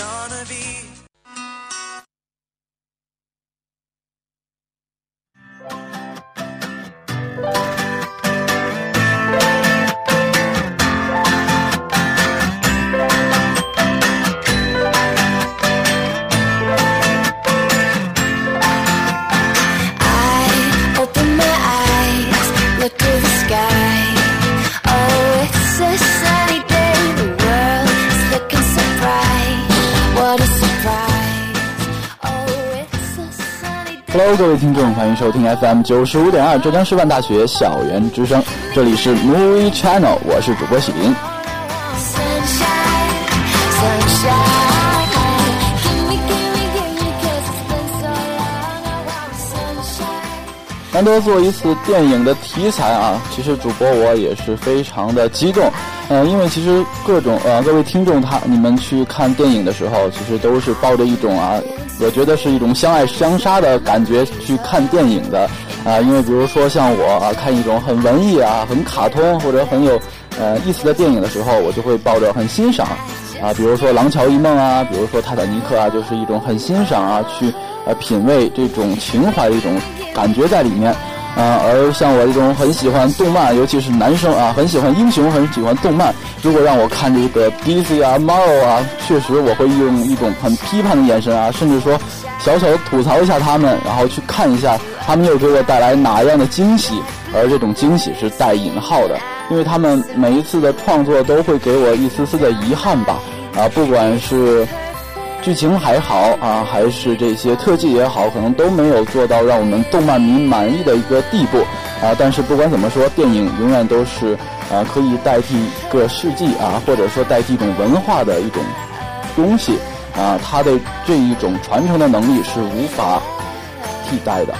on 各位听众欢迎收听 fm 九十五点二浙江师范大学校园之声这里是 movie channel 我是主播喜林。难得做一次电影的题材啊其实主播我也是非常的激动呃、因为其实各种呃各位听众他你们去看电影的时候，其实都是抱着一种啊，我觉得是一种相爱相杀的感觉去看电影的啊、因为比如说像我啊看一种很文艺啊、很卡通或者很有呃意思的电影的时候，我就会抱着很欣赏啊，比如说《廊桥遗梦》啊，比如说《泰坦尼克》啊，就是一种很欣赏啊，去呃品味这种情怀的一种感觉在里面。啊，而像我这种很喜欢动漫，尤其是男生啊，很喜欢英雄，很喜欢动漫。如果让我看这个 DC 啊、Marvel 啊，确实我会用一种很批判的眼神啊，甚至说小小的吐槽一下他们，然后去看一下他们又给我带来哪样的惊喜。而这种惊喜是带引号的，因为他们每一次的创作都会给我一丝丝的遗憾吧。啊，不管是剧情还好啊，还是这些特技也好，可能都没有做到让我们动漫迷满意的一个地步啊。但是不管怎么说，电影永远都是啊可以代替一个世纪啊，或者说代替一种文化的一种东西啊，它的这一种传承的能力是无法替代的。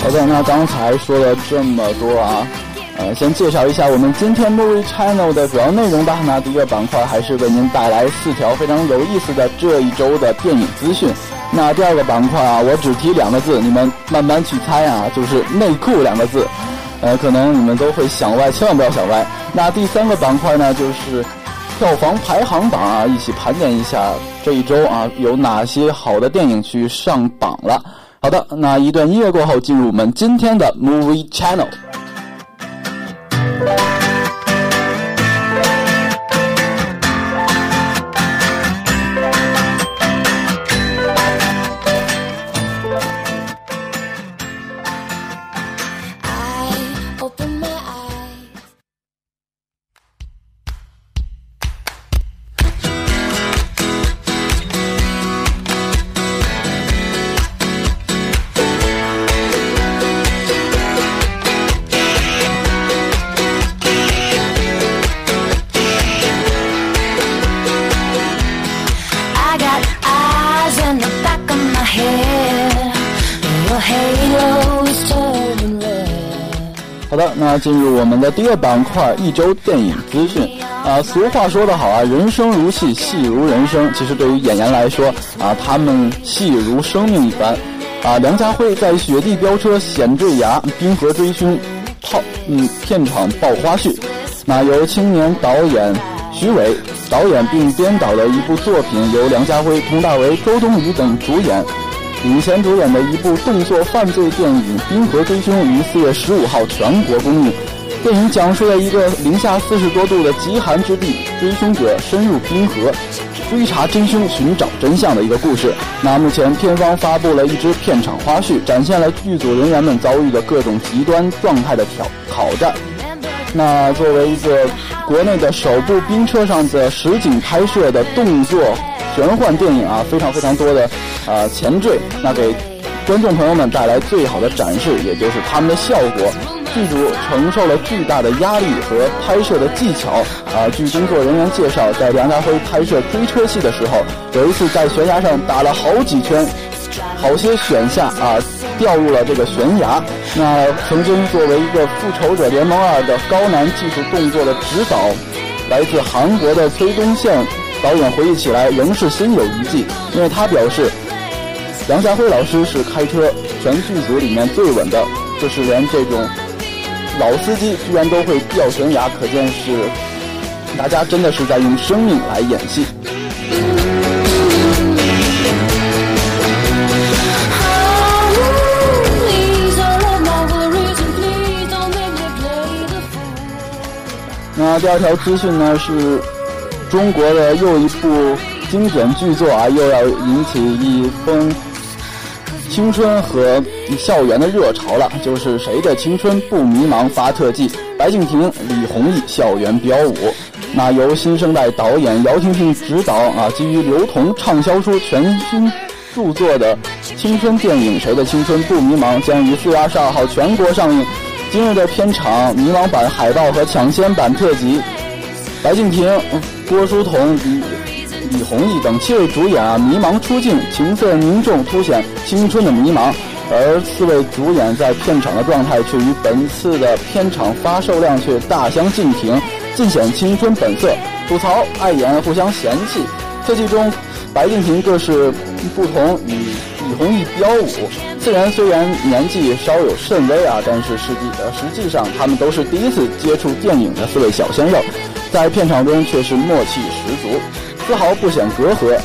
好的，那刚才说了这么多啊，呃，先介绍一下我们今天 Movie Channel 的主要内容吧。那第一个板块还是为您带来四条非常有意思的这一周的电影资讯。那第二个板块啊，我只提两个字，你们慢慢去猜啊，就是内裤两个字。呃，可能你们都会想歪，千万不要想歪。那第三个板块呢，就是票房排行榜啊，一起盘点一下这一周啊有哪些好的电影去上榜了。好的，那一段音乐过后，进入我们今天的 Movie Channel。板块一周电影资讯。啊，俗话说得好啊，人生如戏，戏如人生。其实对于演员来说啊，他们戏如生命一般。啊，梁家辉在《雪地飙车》《险坠崖》《冰河追凶》套嗯片场爆花絮。那由青年导演徐伟导演并编导的一部作品，由梁家辉、佟大为、周冬雨等主演。领衔主演的一部动作犯罪电影《冰河追凶》于四月十五号全国公映。电影讲述了一个零下四十多度的极寒之地，追凶者深入冰河，追查真凶，寻找真相的一个故事。那目前片方发布了一支片场花絮，展现了剧组人员们遭遇的各种极端状态的挑挑战。那作为一个国内的首部冰车上的实景拍摄的动作玄幻电影啊，非常非常多的啊前缀，那给观众朋友们带来最好的展示，也就是他们的效果。剧组承受了巨大的压力和拍摄的技巧啊。据工作人员介绍，在梁家辉拍摄追车戏的时候，有一次在悬崖上打了好几圈，好些选下啊，掉入了这个悬崖。那曾经作为一个《复仇者联盟二》的高难技术动作的指导，来自韩国的崔东宪导演回忆起来仍是心有余悸，因为他表示，梁家辉老师是开车全剧组里面最稳的，就是连这种老司机居然都会掉悬崖，可见是大家真的是在用生命来演戏。那第二条资讯呢，是中国的又一部经典巨作啊，又要引起一封青春和校园的热潮了。就是谁的青春不迷茫发特技，白敬亭、李宏毅校园飙舞。那由新生代导演姚婷婷执导啊，基于刘同畅销书全新著作的青春电影《谁的青春不迷茫》将于四月二十二号全国上映。今日的片场迷茫版海报和抢先版特辑，白敬亭、郭书童、李李弘毅等七位主演啊，迷茫出镜，情色凝重，凸显青春的迷茫。而四位主演在片场的状态却与本次的片场发售量却大相径庭，尽显青春本色。吐槽、碍眼、互相嫌弃。特技中，白敬亭更是不同与李弘毅飙舞。四人虽然年纪稍有甚微啊，但是实际呃实际上他们都是第一次接触电影的四位小鲜肉，在片场中却是默契十足，丝毫不显隔阂。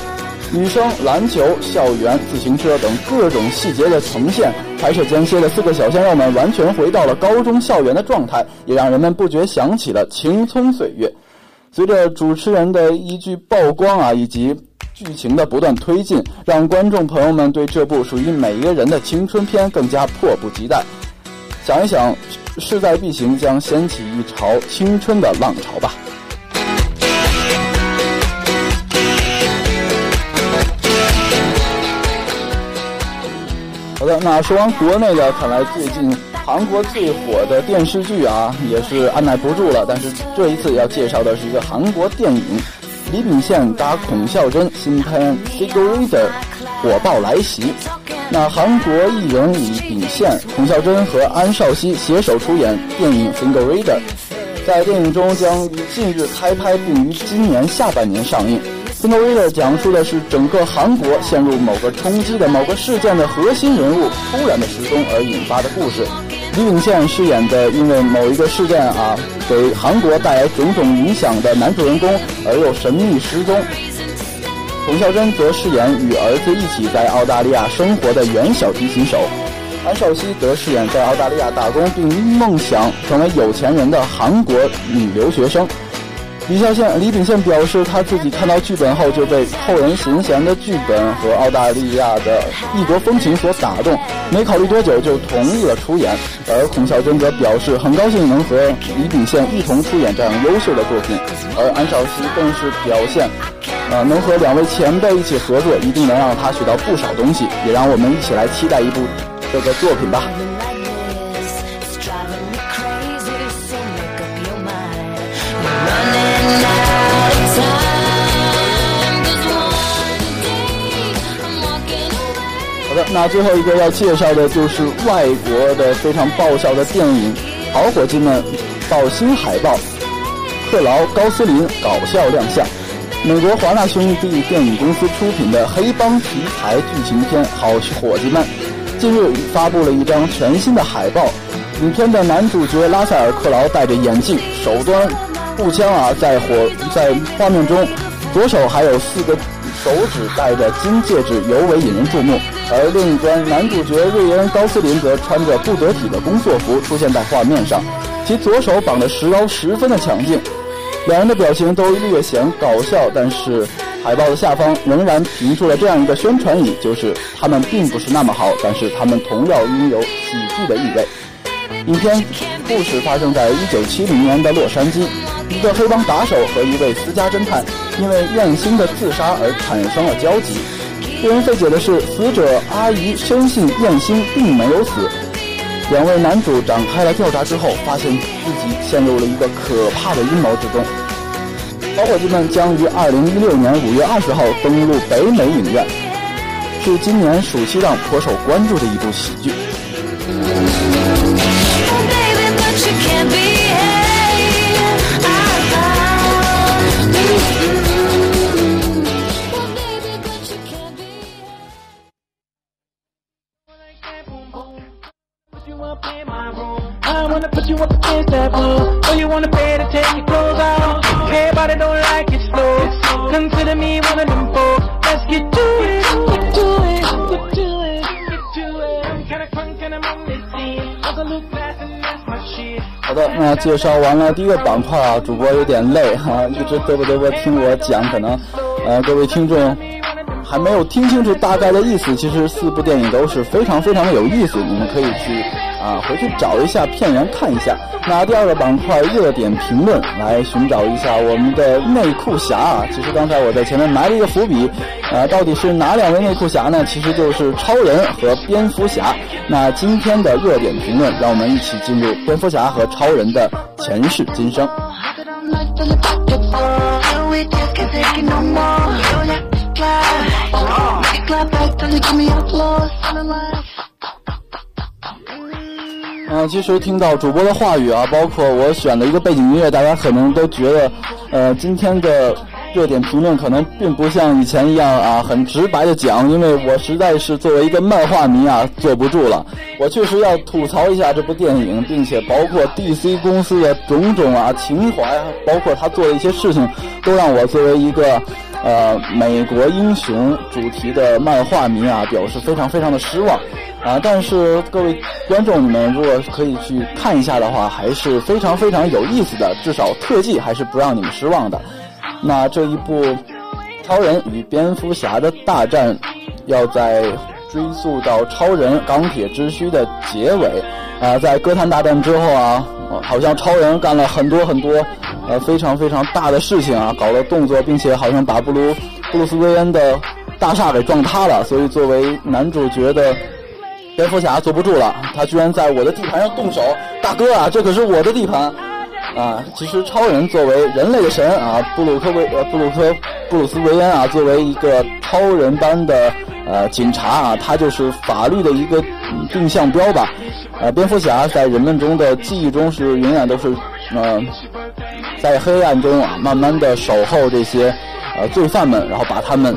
女生、篮球、校园、自行车等各种细节的呈现，拍摄间歇的四个小鲜肉们完全回到了高中校园的状态，也让人们不觉想起了青葱岁月。随着主持人的一句曝光啊，以及剧情的不断推进，让观众朋友们对这部属于每一个人的青春片更加迫不及待。想一想，势在必行，将掀起一潮青春的浪潮吧。好的，那说完国内的，看来最近韩国最火的电视剧啊，也是按耐不住了。但是这一次要介绍的是一个韩国电影，李秉宪搭孔孝真新片《Cigarette》火爆来袭。那韩国艺人李秉宪、孔孝真和安少熙携手出演电影《Cigarette》，在电影中将于近日开拍，并于今年下半年上映。《Cigarette》讲述的是整个韩国陷入某个冲击的某个事件的核心人物突然的失踪而引发的故事。李秉宪饰演的因为某一个事件啊，给韩国带来种种影响的男主人公而又神秘失踪。孔孝真则饰演与儿子一起在澳大利亚生活的原小提琴手，安少熙则饰演在澳大利亚打工并梦想成为有钱人的韩国女留学生。李孝宪、李秉宪表示，他自己看到剧本后就被扣人心弦的剧本和澳大利亚的异国风情所打动，没考虑多久就同意了出演。而孔孝真则表示很高兴能和李秉宪一同出演这样优秀的作品，而安少熙更是表现，呃，能和两位前辈一起合作，一定能让他学到不少东西，也让我们一起来期待一部这个作品吧。那最后一个要介绍的就是外国的非常爆笑的电影，好伙计们爆新海报，克劳高斯林搞笑亮相。美国华纳兄弟电影公司出品的黑帮题材剧情片《好伙计们》，近日发布了一张全新的海报。影片的男主角拉塞尔·克劳戴着眼镜，手端步枪啊，在火在画面中，左手还有四个手指戴着金戒指，尤为引人注目。而另一端，男主角瑞恩·高斯林则穿着不得体的工作服出现在画面上，其左手绑的石膏十分的抢镜。两人的表情都略显搞笑，但是海报的下方仍然评出了这样一个宣传语，就是他们并不是那么好，但是他们同样拥有喜剧的意味。影片故事发生在1970年的洛杉矶，一个黑帮打手和一位私家侦探因为燕星的自杀而产生了交集。令人费解的是，死者阿姨深信燕星并没有死。两位男主展开了调查之后，发现自己陷入了一个可怕的阴谋之中。小伙计们将于二零一六年五月二十号登陆北美影院，是今年暑期档颇受关注的一部喜剧。Go go 好的，那介绍完了第一个板块啊，主播有点累哈、一直嘚啵嘚啵听我讲，可能呃各位听众还没有听清楚大概的意思。其实四部电影都是非常非常的有意思，你们可以去啊回去找一下片源看一下。那第二个板块热点评论，来寻找一下我们的内裤侠啊。其实刚才我在前面埋了一个伏笔，啊，到底是哪两位内裤侠呢？其实就是超人和蝙蝠侠。那今天的热点评论，让我们一起进入蝙蝠侠和超人的前世今生。嗯，其实听到主播的话语啊，包括我选的一个背景音乐，大家可能都觉得，呃，今天的热点评论可能并不像以前一样啊，很直白的讲，因为我实在是作为一个漫画迷啊，坐不住了。我确实要吐槽一下这部电影，并且包括 DC 公司的种种啊情怀，包括他做的一些事情，都让我作为一个呃美国英雄主题的漫画迷啊，表示非常非常的失望。啊，但是各位观众，你们如果可以去看一下的话，还是非常非常有意思的，至少特技还是不让你们失望的。那这一部《超人与蝙蝠侠的大战》，要在追溯到超人钢铁之躯的结尾。啊，在哥谭大战之后啊，好像超人干了很多很多，呃，非常非常大的事情啊，搞了动作，并且好像把布鲁布鲁斯韦恩的大厦给撞塌了。所以作为男主角的蝙蝠侠坐不住了，他居然在我的地盘上动手，大哥啊，这可是我的地盘啊！其实超人作为人类的神啊，布鲁克维呃布鲁克布鲁斯韦恩啊，作为一个超人般的呃警察啊，他就是法律的一个定向标吧。呃，蝙蝠侠在人们中的记忆中是永远都是呃在黑暗中啊，慢慢的守候这些呃罪犯们，然后把他们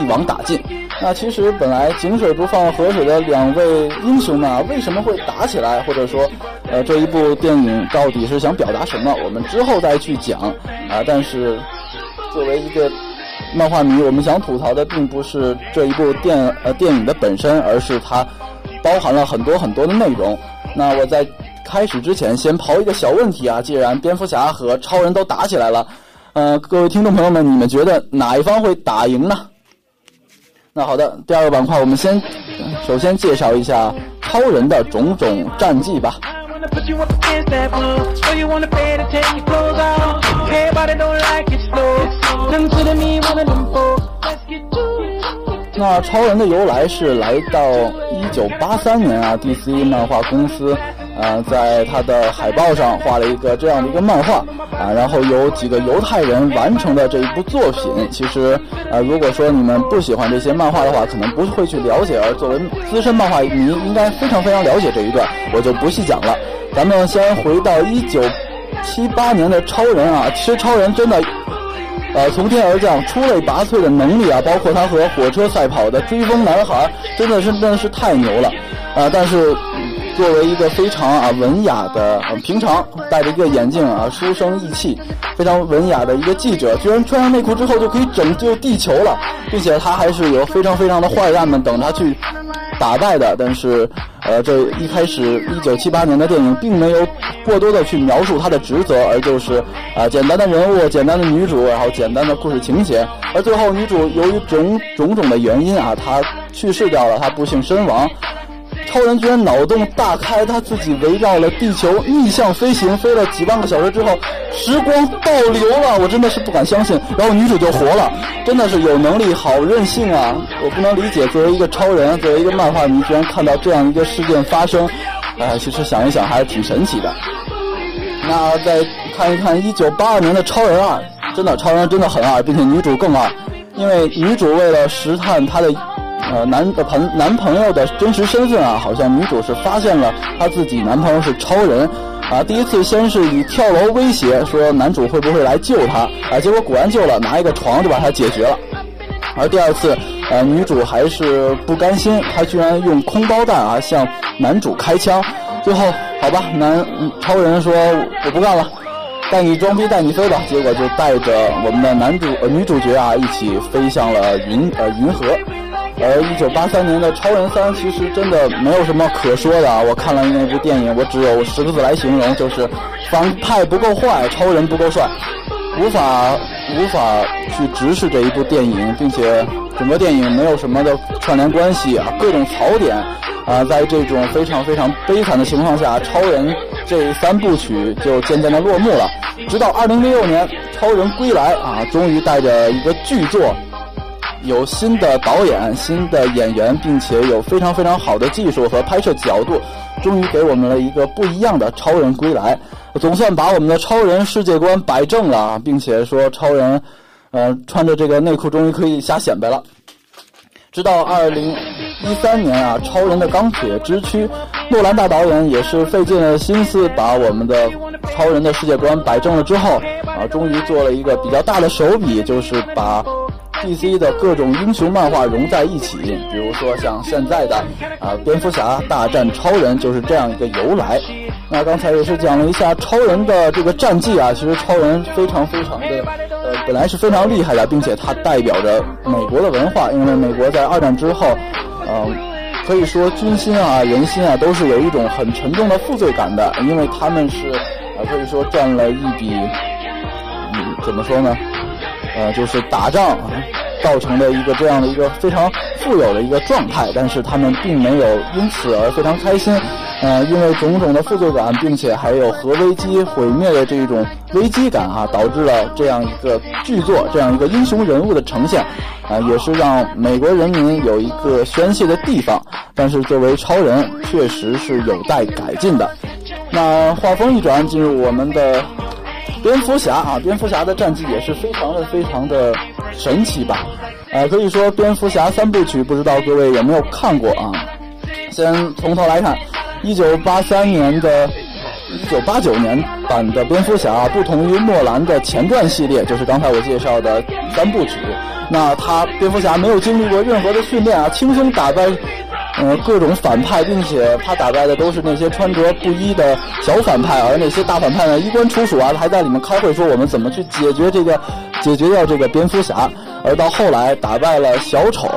一网打尽。那其实本来井水不犯河水的两位英雄呢，为什么会打起来？或者说，呃，这一部电影到底是想表达什么？我们之后再去讲啊。但是作为一个漫画迷，我们想吐槽的并不是这一部电呃电影的本身，而是它包含了很多很多的内容。那我在开始之前先刨一个小问题啊，既然蝙蝠侠和超人都打起来了，呃，各位听众朋友们，你们觉得哪一方会打赢呢？那好的，第二个板块，我们先首先介绍一下超人的种种战绩吧。那超人的由来是来到一九八三年啊，DC 漫画公司啊，在他的海报上画了一个这样的一个漫画啊，然后由几个犹太人完成的这一部作品。其实啊，如果说你们不喜欢这些漫画的话，可能不会去了解。而作为资深漫画迷，应该非常非常了解这一段，我就不细讲了。咱们先回到一九七八年的超人啊，其实超人真的。呃，从天而降、出类拔萃的能力啊，包括他和火车赛跑的追风男孩，真的是真的是太牛了，啊、但是作为一个非常啊文雅的、呃平常戴着一个眼镜啊，书生意气，非常文雅的一个记者，居然穿上内裤之后就可以拯救地球了，并且他还是有非常非常的坏蛋们等他去打败的，但是，呃，这一开始一九七八年的电影并没有过多的去描述他的职责，而就是啊、简单的人物、简单的女主，然后简单的故事情节，而最后女主由于种种种的原因啊，她去世掉了，她不幸身亡。超人居然脑洞大开，他自己围绕了地球逆向飞行，飞了几万个小时之后，时光倒流了，我真的是不敢相信。然后女主就活了，真的是有能力，好任性啊！我不能理解，作为一个超人，作为一个漫画迷，居然看到这样一个事件发生，哎，其实想一想还是挺神奇的。那再看一看一九八二年的《超人二》，真的超人真的很二，并且女主更二，因为女主为了试探她的呃男呃朋男朋友的真实身份啊，好像女主是发现了她自己男朋友是超人。啊，第一次先是以跳楼威胁说男主会不会来救她，啊，结果果然救了，拿一个床就把她解决了。而第二次，呃，女主还是不甘心，她居然用空包弹啊向男主开枪。最后，好吧，男超人说我不干了，带你装逼带你飞吧。结果就带着我们的男主呃女主角啊一起飞向了云呃云河。而一九八三年的《超人三》其实真的没有什么可说的啊！我看了那部电影，我只有十个字来形容，就是反派不够坏，超人不够帅，无法无法去直视这一部电影，并且整个电影没有什么的串联关系啊，各种槽点啊，在这种非常非常悲惨的情况下，《超人》这三部曲就渐渐的落幕了。直到二零零六年，《超人归来》啊，终于带着一个巨作。有新的导演、新的演员，并且有非常非常好的技术和拍摄角度，终于给我们了一个不一样的超人归来。总算把我们的超人世界观摆正了，并且说超人，呃，穿着这个内裤终于可以瞎显摆了。直到二零一三年啊，《超人的钢铁之躯》，诺兰大导演也是费尽了心思把我们的超人的世界观摆正了之后，啊，终于做了一个比较大的手笔，就是把。DC 的各种英雄漫画融在一起，比如说像现在的啊，蝙蝠侠大战超人就是这样一个由来。那刚才也是讲了一下超人的这个战绩啊，其实超人非常非常的呃，本来是非常厉害的，并且它代表着美国的文化，因为美国在二战之后，嗯，可以说军心啊、人心啊都是有一种很沉重的负罪感的，因为他们是啊，可以说赚了一笔，嗯，怎么说呢？呃，就是打仗啊，造成的一个这样的一个非常富有的一个状态，但是他们并没有因此而非常开心，呃，因为种种的负罪感，并且还有核危机毁灭的这种危机感啊，导致了这样一个剧作，这样一个英雄人物的呈现，啊，也是让美国人民有一个宣泄的地方。但是作为超人，确实是有待改进的。那话锋一转，进入我们的。蝙蝠侠啊，蝙蝠侠的战绩也是非常的非常的神奇吧？呃，可以说蝙蝠侠三部曲，不知道各位有没有看过啊？先从头来看，一九八三年的、一九八九年版的蝙蝠侠，不同于诺兰的前传系列，就是刚才我介绍的三部曲，那他蝙蝠侠没有经历过任何的训练啊，轻松打败。呃，各种反派，并且他打败的都是那些穿着布衣的小反派，而那些大反派呢，衣冠楚楚啊，还在里面开会说我们怎么去解决这个，解决掉这个蝙蝠侠。而到后来打败了小丑，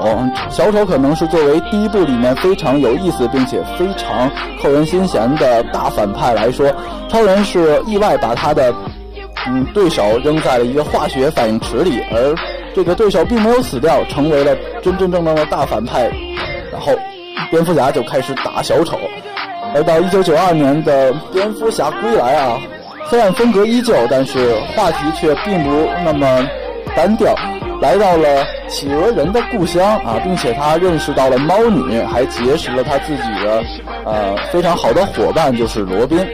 小丑可能是作为第一部里面非常有意思并且非常扣人心弦的大反派来说，超人是意外把他的嗯对手扔在了一个化学反应池里，而这个对手并没有死掉，成为了真真正正的大反派，然后。蝙蝠侠就开始打小丑，而到一九九二年的《蝙蝠侠归来》啊，黑暗风格依旧，但是话题却并不那么单调，来到了企鹅人的故乡啊，并且他认识到了猫女，还结识了他自己的呃非常好的伙伴，就是罗宾。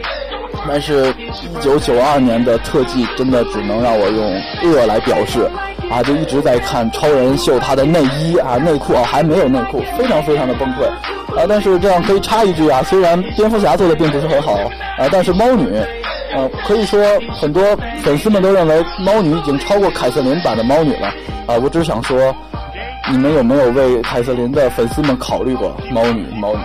但是，一九九二年的特技真的只能让我用恶来表示。啊，就一直在看超人秀他的内衣啊、内裤啊，还没有内裤，非常非常的崩溃啊！但是这样可以插一句啊，虽然蝙蝠侠做的并不是很好啊，但是猫女，呃，可以说很多粉丝们都认为猫女已经超过凯瑟琳版的猫女了啊！我只想说，你们有没有为凯瑟琳的粉丝们考虑过猫女？猫女？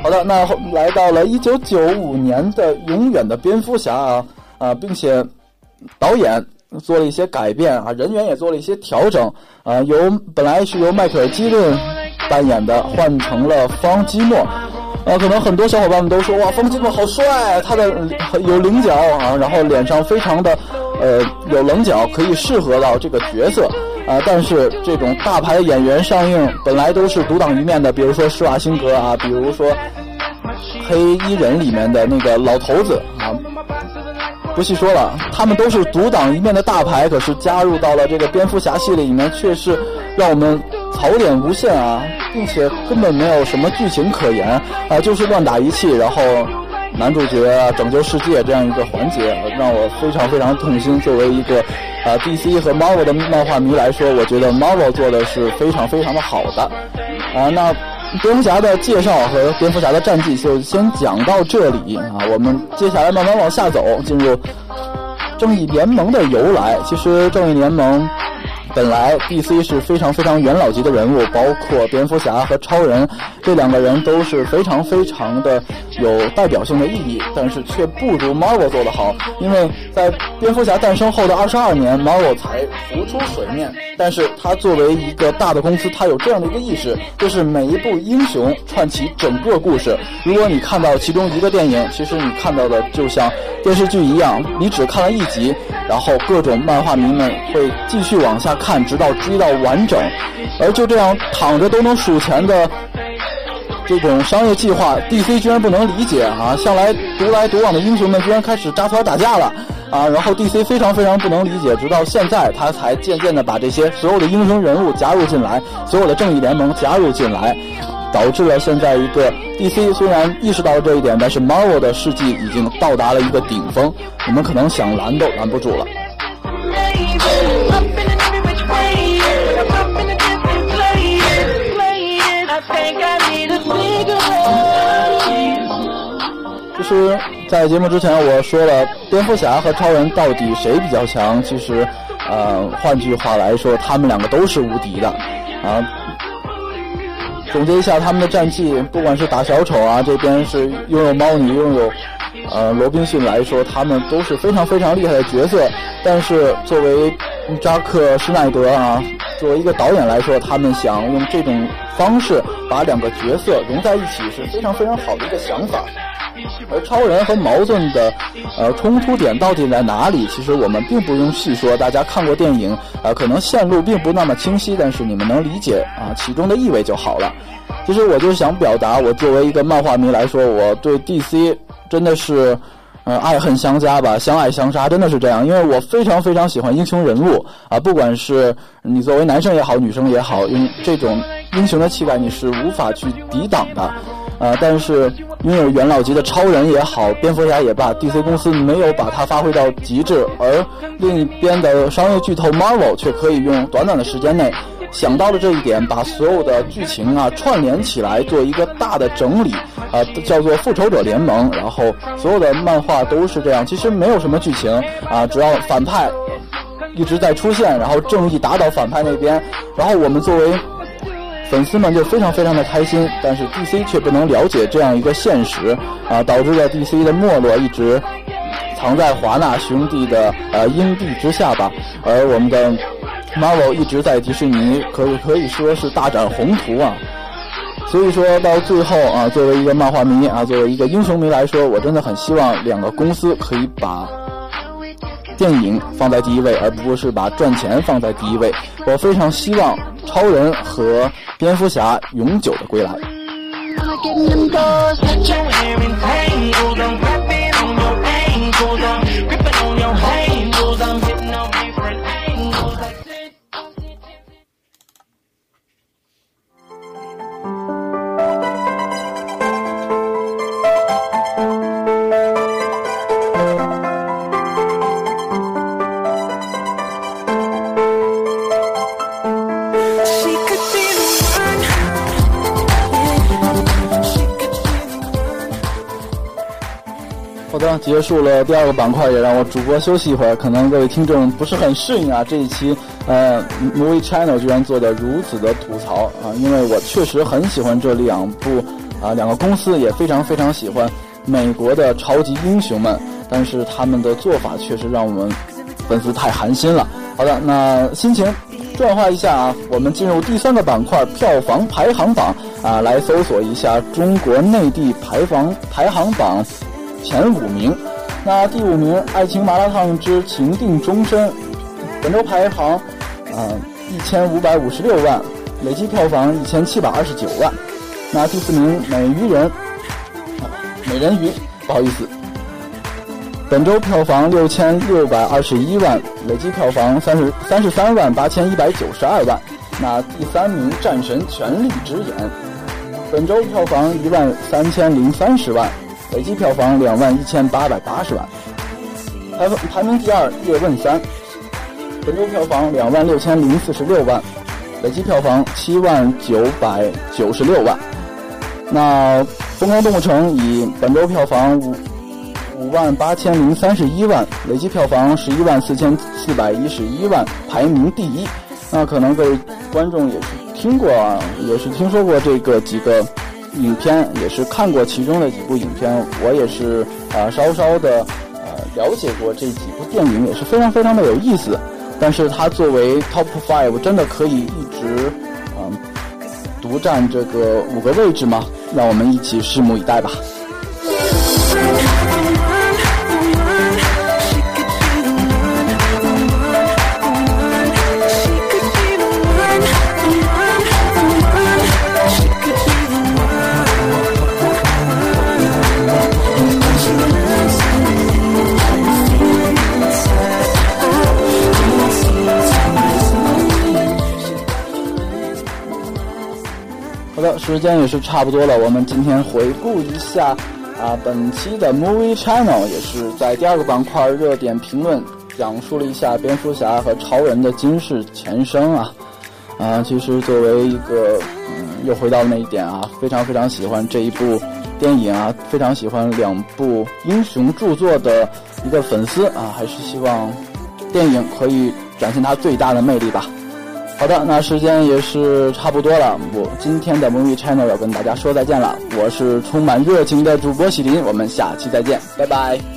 好的，那来到了一九九五年的《永远的蝙蝠侠》啊啊，并且导演。做了一些改变啊，人员也做了一些调整啊，由本来是由迈克尔基顿扮演的，换成了方基莫。啊，可能很多小伙伴们都说哇，方基莫好帅，他的有棱角啊，然后脸上非常的呃有棱角，可以适合到这个角色啊。但是这种大牌演员上映本来都是独当一面的，比如说施瓦辛格啊，比如说黑衣人里面的那个老头子啊。不细说了，他们都是独当一面的大牌，可是加入到了这个蝙蝠侠系列里面，却是让我们槽点无限啊！并且根本没有什么剧情可言啊、就是乱打一气，然后男主角拯救世界这样一个环节，让我非常非常痛心。作为一个啊、DC 和 Marvel 的漫画迷来说，我觉得 Marvel 做的是非常非常的好的啊、那。蝙蝠侠的介绍和蝙蝠侠的战绩就先讲到这里啊，我们接下来慢慢往下走，进入正义联盟的由来。其实正义联盟本来 DC 是非常非常元老级的人物，包括蝙蝠侠和超人这两个人都是非常非常的有代表性的意义，但是却不如 Marvel 做得好。因为在蝙蝠侠诞生后的二十二年，Marvel 才浮出水面。但是它作为一个大的公司，它有这样的一个意识，就是每一部英雄串起整个故事。如果你看到其中一个电影，其实你看到的就像电视剧一样，你只看了一集，然后各种漫画迷们会继续往下看，看直到追到完整。而就这样躺着都能数钱的这种商业计划，DC 居然不能理解啊！向来独来独往的英雄们居然开始扎团打架了啊！然后 DC 非常非常不能理解，直到现在他才渐渐的把这些所有的英雄人物加入进来，所有的正义联盟加入进来，导致了现在一个 DC 虽然意识到了这一点，但是 Marvel 的事迹已经到达了一个顶峰，我们可能想拦都拦不住了。就是在节目之前我说了，蝙蝠侠和超人到底谁比较强？其实，呃，换句话来说，他们两个都是无敌的，啊。总结一下他们的战绩，不管是打小丑啊，这边是拥有猫女，拥有呃罗宾逊来说，他们都是非常非常厉害的角色。但是作为扎克施耐德啊，作为一个导演来说，他们想用这种方式把两个角色融在一起，是非常非常好的一个想法。而超人和矛盾的呃冲突点到底在哪里？其实我们并不用细说，大家看过电影啊、可能线路并不那么清晰，但是你们能理解啊其中的意味就好了。其实我就想表达，我作为一个漫画迷来说，我对 DC 真的是。呃，爱恨相加吧，相爱相杀，真的是这样。因为我非常非常喜欢英雄人物啊，不管是你作为男生也好，女生也好，用这种英雄的气概你是无法去抵挡的。呃，但是拥有元老级的超人也好，蝙蝠侠也罢，DC 公司没有把它发挥到极致，而另一边的商业巨头 Marvel 却可以用短短的时间内想到了这一点，把所有的剧情啊串联起来，做一个大的整理，啊、叫做复仇者联盟。然后所有的漫画都是这样，其实没有什么剧情啊，只要反派一直在出现，然后正义打倒反派那边，然后我们作为粉丝们就非常非常的开心，但是 DC 却不能了解这样一个现实啊，导致了 DC 的没落，一直藏在华纳兄弟的呃阴地之下吧。而我们的 Marvel 一直在迪士尼可可以说是大展宏图啊。所以说到最后啊，作为一个漫画迷啊，作为一个英雄迷来说，我真的很希望两个公司可以把电影放在第一位，而不是把赚钱放在第一位。我非常希望超人和蝙蝠侠永久的归来。结束了第二个板块，也让我主播休息一会儿。可能各位听众不是很适应啊，这一期呃 Movie Channel 居然做的如此的吐槽啊，因为我确实很喜欢这两部啊，两个公司也非常非常喜欢美国的超级英雄们，但是他们的做法确实让我们粉丝太寒心了。好的，那心情转化一下啊，我们进入第三个板块票房排行榜啊，来搜索一下中国内地排房排行榜前五名。那第五名《爱情麻辣烫之情定终身》，本周排行啊一千五百五十六万，累计票房一千七百二十九万。那第四名《美鱼人》，啊美人鱼，不好意思，本周票房六千六百二十一万，累计票房三十三十三万八千一百九十二万。那第三名《战神：权力之眼》，本周票房一万三千零三十万，累计票房两万一千八百八十万。排排名第二《叶问三》，本周票房两万六千零四十六万，累计票房七万九百九十六万。那《疯狂动物城》以本周票房五五万八千零三十一万，累计票房十一万四千四百一十一万，排名第一。那可能各位观众也是听过啊，也是听说过这个几个影片，也是看过其中的几部影片。我也是啊，稍稍的呃了解过这几部电影，也是非常非常的有意思。但是它作为 Top Five，真的可以一直嗯、独占这个五个位置吗？让我们一起拭目以待吧。时间也是差不多了，我们今天回顾一下啊，本期的 Movie Channel 也是在第二个板块热点评论，讲述了一下蝙蝠侠和超人的今世前生啊。啊，其实作为一个嗯，又回到那一点啊，非常非常喜欢这一部电影啊，非常喜欢两部英雄著作的一个粉丝啊，还是希望电影可以展现它最大的魅力吧。好的，那时间也是差不多了，我今天的 Movie Channel 要跟大家说再见了。我是充满热情的主播喜林，我们下期再见，拜拜。